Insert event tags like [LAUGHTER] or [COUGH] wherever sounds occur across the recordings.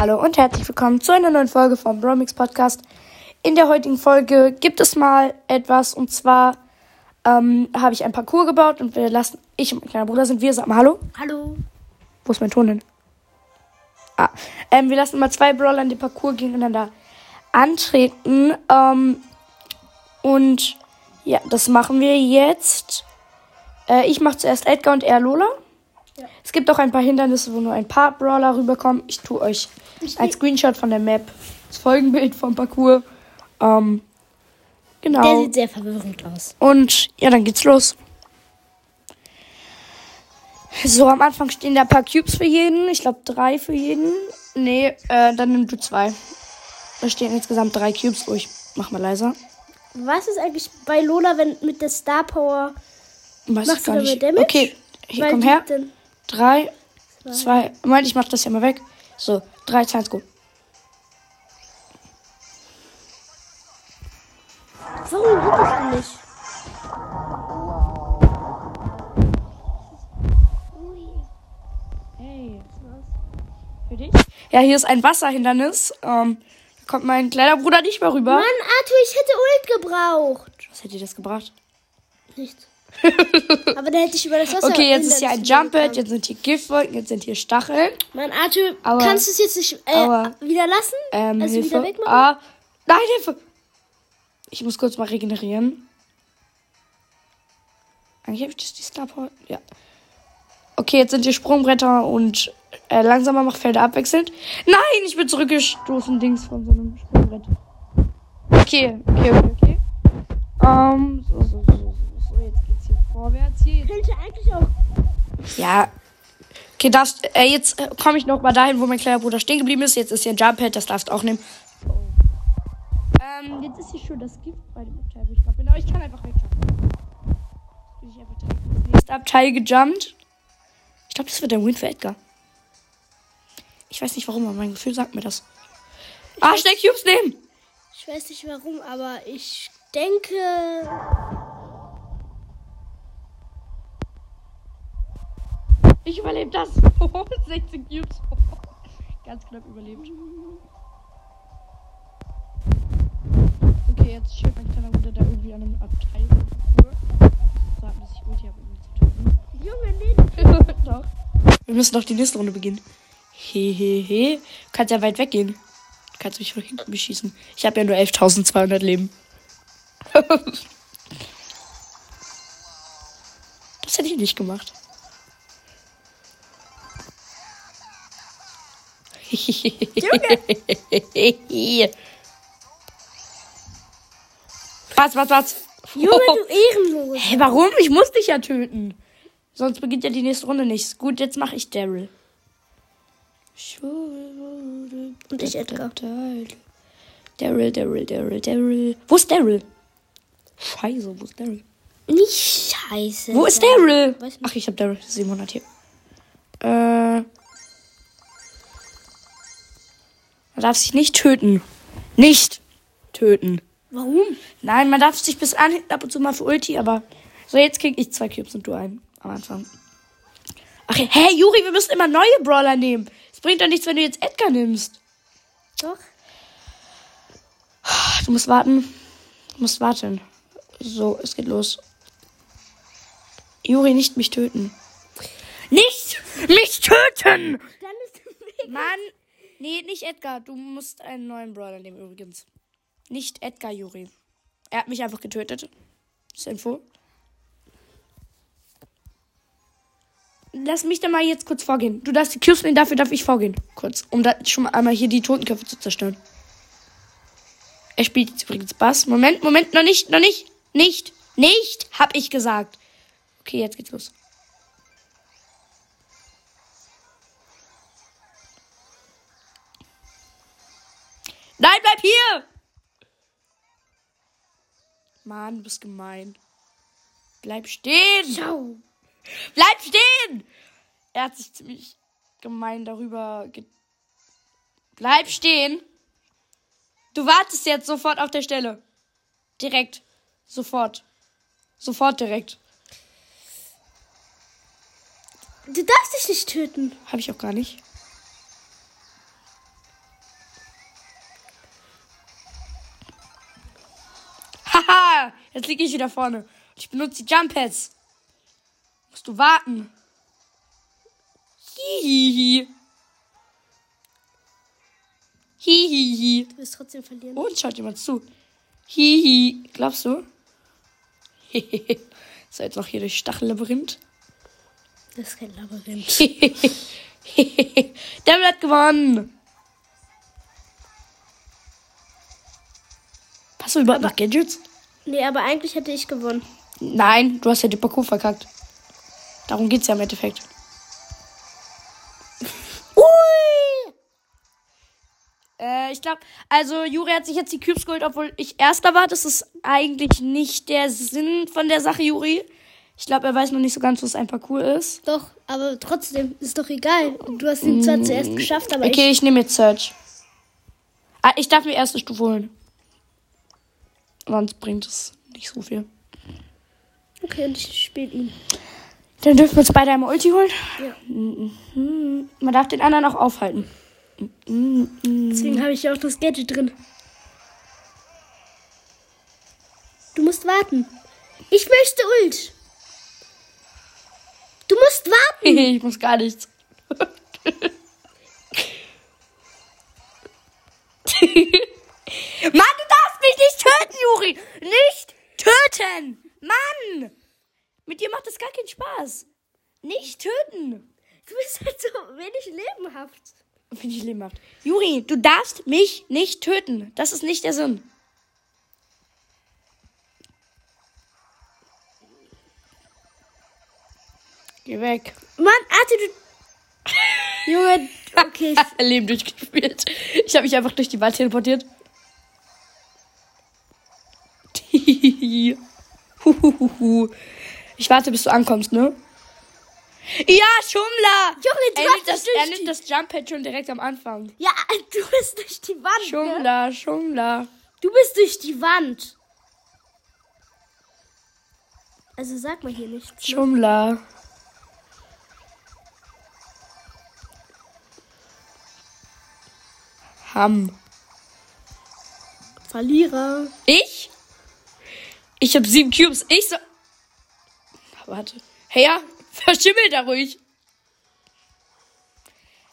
Hallo und herzlich willkommen zu einer neuen Folge vom Bromix Podcast. In der heutigen Folge gibt es mal etwas und zwar ähm, habe ich ein Parcours gebaut und wir lassen, ich und mein kleiner Bruder sind wir, sag mal Hallo. Hallo. Wo ist mein Ton denn? Ah, ähm, wir lassen mal zwei Brawler in den Parcours gegeneinander antreten. Ähm, und ja, das machen wir jetzt. Äh, ich mache zuerst Edgar und er Lola. Es gibt auch ein paar Hindernisse, wo nur ein paar Brawler rüberkommen. Ich tue euch ein Screenshot von der Map, das Folgenbild vom Parcours. Ähm, genau. Der sieht sehr verwirrend aus. Und ja, dann geht's los. So, am Anfang stehen da ein paar Cubes für jeden. Ich glaube, drei für jeden. Nee, äh, dann nimm du zwei. Da stehen insgesamt drei Cubes. Oh, ich mach mal leiser. Was ist eigentlich bei Lola, wenn mit der Star Power Weiß machst du damit Damage? Okay, hier komm her. Denn... 3, 2, Moment, ich mach das ja mal weg. So, 3, 2, 1, go. Warum guckst du nicht? Hey. Für dich? Ja, hier ist ein Wasserhindernis. Ähm, da kommt mein kleiner Bruder nicht mehr rüber. Mann, Arthur, ich hätte Ult gebraucht. Was hätte dir das gebracht? Nichts. [LAUGHS] Aber dann hätte ich über das Wasser. Okay, jetzt ist hier ein Hindernis Jump Pad, gekommen. jetzt sind hier Giftwolken, jetzt sind hier Stacheln. Mann, Arthur, Aua. kannst du es jetzt nicht äh, Aua. wieder lassen? Ähm, also Hilfe. wieder wegmachen? Ah, nein, Hilfe. Ich muss kurz mal regenerieren. Eigentlich habe ich das die Star Power. Ja. Okay, jetzt sind hier Sprungbretter und äh, langsamer Machfelder abwechselnd. Nein, ich bin zurückgestoßen, Dings von so einem Sprungbrett. Okay, okay, okay, okay. Ähm, vorwärts. Hier, Könnte eigentlich auch. ja. Okay, darfst, äh, jetzt komme ich noch mal dahin, wo mein kleiner Bruder stehen geblieben ist. Jetzt ist hier ein Jump Pad, das darfst du auch nehmen. Ähm, jetzt ist hier schon das Gift bei dem Abteil, wo ich gerade bin. Aber ich kann einfach wegjumpen. Bin ich einfach direkt ins nächste Abteil gejumpt. Ich glaube, das wird ein Win für Edgar. Ich weiß nicht warum, aber mein Gefühl sagt mir das. Ah, schnell Cubes nehmen! Ich weiß nicht warum, aber ich denke. Ich überlebe das. [LAUGHS] 16 Cubes. [LAUGHS] Ganz knapp überlebt. Okay, jetzt steht mein kleiner Bruder da irgendwie an einem Abteil. So hat dass ich Ulti habe, um zu töten. Junge, nee. [LAUGHS] Doch. Wir müssen noch die nächste Runde beginnen. Hehehe. Du kannst ja weit weggehen. Du kannst mich von hinten beschießen. Ich habe ja nur 11.200 Leben. das hätte ich nicht gemacht. Junge! [LAUGHS] was, was, was? Junge, du Ehrenlos. [LAUGHS] Hä, warum? Ich muss dich ja töten. Sonst beginnt ja die nächste Runde nicht. Gut, jetzt mache ich Daryl. Und ich Edgar. Daryl, Daryl, Daryl, Daryl. Wo ist Daryl? Scheiße, wo ist Daryl? Nicht scheiße. Wo ist Daryl? Ach, ich hab Daryl 700 hier. Äh. Man darf sich nicht töten. Nicht töten. Warum? Nein, man darf sich bis an ab und zu mal für Ulti, aber so jetzt krieg ich zwei Cubes und du einen am Anfang. Ach, hey, Juri, wir müssen immer neue Brawler nehmen. Es bringt doch nichts, wenn du jetzt Edgar nimmst. Doch. Du musst warten. Du musst warten. So, es geht los. Juri, nicht mich töten. Nicht mich töten! Dann ist Mann! Nee, nicht Edgar. Du musst einen neuen Brawler nehmen übrigens. Nicht Edgar, Juri. Er hat mich einfach getötet. Das ist Info. Lass mich da mal jetzt kurz vorgehen. Du darfst die Cubes nehmen, dafür darf ich vorgehen. Kurz. Um da schon mal einmal hier die Totenköpfe zu zerstören. Er spielt jetzt übrigens Bass. Moment, Moment, noch nicht, noch nicht. Nicht, nicht, hab ich gesagt. Okay, jetzt geht's los. Mann, du bist gemein. Bleib stehen! Ciao. Bleib stehen! Er hat sich ziemlich gemein darüber. Ge Bleib stehen! Du wartest jetzt sofort auf der Stelle. Direkt. Sofort. Sofort direkt. Du darfst dich nicht töten. Habe ich auch gar nicht. Jetzt liege ich wieder vorne. Ich benutze die Jump Pads. Musst du warten. Hihihi. Hihihi. Du wirst trotzdem verlieren. Und schaut jemand zu. Hihi. Glaubst du? Hehehe. So, jetzt noch hier durch Stachellabyrinth. Das ist kein Labyrinth. [LAUGHS] Der hat gewonnen. Hast du überhaupt noch Gadgets? Nee, aber eigentlich hätte ich gewonnen. Nein, du hast ja die Parcours verkackt. Darum geht's ja im Endeffekt. Ui! Äh, ich glaube, also Juri hat sich jetzt die Cubes geholt, obwohl ich Erster war. Das ist eigentlich nicht der Sinn von der Sache, Juri. Ich glaube, er weiß noch nicht so ganz, was ein Parcours ist. Doch, aber trotzdem ist doch egal. Du hast ihn zwar zuerst geschafft, aber Okay, ich nehme jetzt Search. Ah, ich darf mir erste Stufe holen. Sonst bringt es nicht so viel. Okay, und ich spiele ihn. Dann dürfen wir uns beide einmal Ulti holen. Ja. Mhm. Man darf den anderen auch aufhalten. Deswegen habe ich ja auch das Gadget drin. Du musst warten. Ich möchte Ult. Du musst warten. [LAUGHS] ich muss gar nichts. [LAUGHS] [LAUGHS] Mann, du darfst mich nicht Nicht töten! Mann! Mit dir macht das gar keinen Spaß. Nicht töten. Du bist halt so wenig lebenhaft. Finde ich lebhaft. Juri, du darfst mich nicht töten. Das ist nicht der Sinn. Geh weg. Mann, Arte, du. Junge, okay. [LAUGHS] Leben durchgespielt. Ich habe mich einfach durch die Wand teleportiert. Huhuhuhu. ich warte, bis du ankommst, ne? Ja, Schummler! Junge, du er nimmt, das, er nimmt das Jump Pad schon direkt am Anfang. Ja, [LAUGHS] du bist durch die Wand. Ne? Schummler, Schummler. Du bist durch die Wand. Also sag mal hier nichts. Ne? Schummler. Ham. Verlierer. Ich? Ich habe sieben Cubes. Ich so. Warte. Hey, ja, [LAUGHS] verschimmelt da ruhig.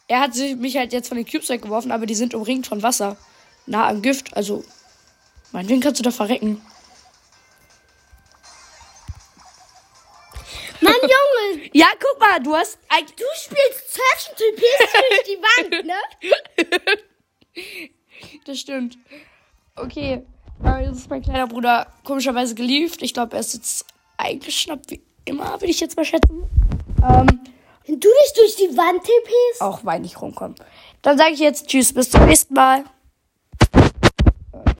Er hat sich- mich halt jetzt von den Cubes weggeworfen, aber die sind umringt von Wasser. Nah am Gift, also. Meinetwegen kannst du da verrecken. Mann, [LAUGHS] Junge, Ja, guck mal, du hast eigentlich. du spielst Search und du durch die Wand, ne? [LAUGHS] Das stimmt. Okay. Jetzt ist mein kleiner Bruder komischerweise gelieft. Ich glaube, er ist jetzt eingeschnappt wie immer, würde ich jetzt mal schätzen. Ähm, Wenn du dich durch die Wand tippst. auch weil ich rumkomme. Dann sage ich jetzt Tschüss, bis zum nächsten Mal.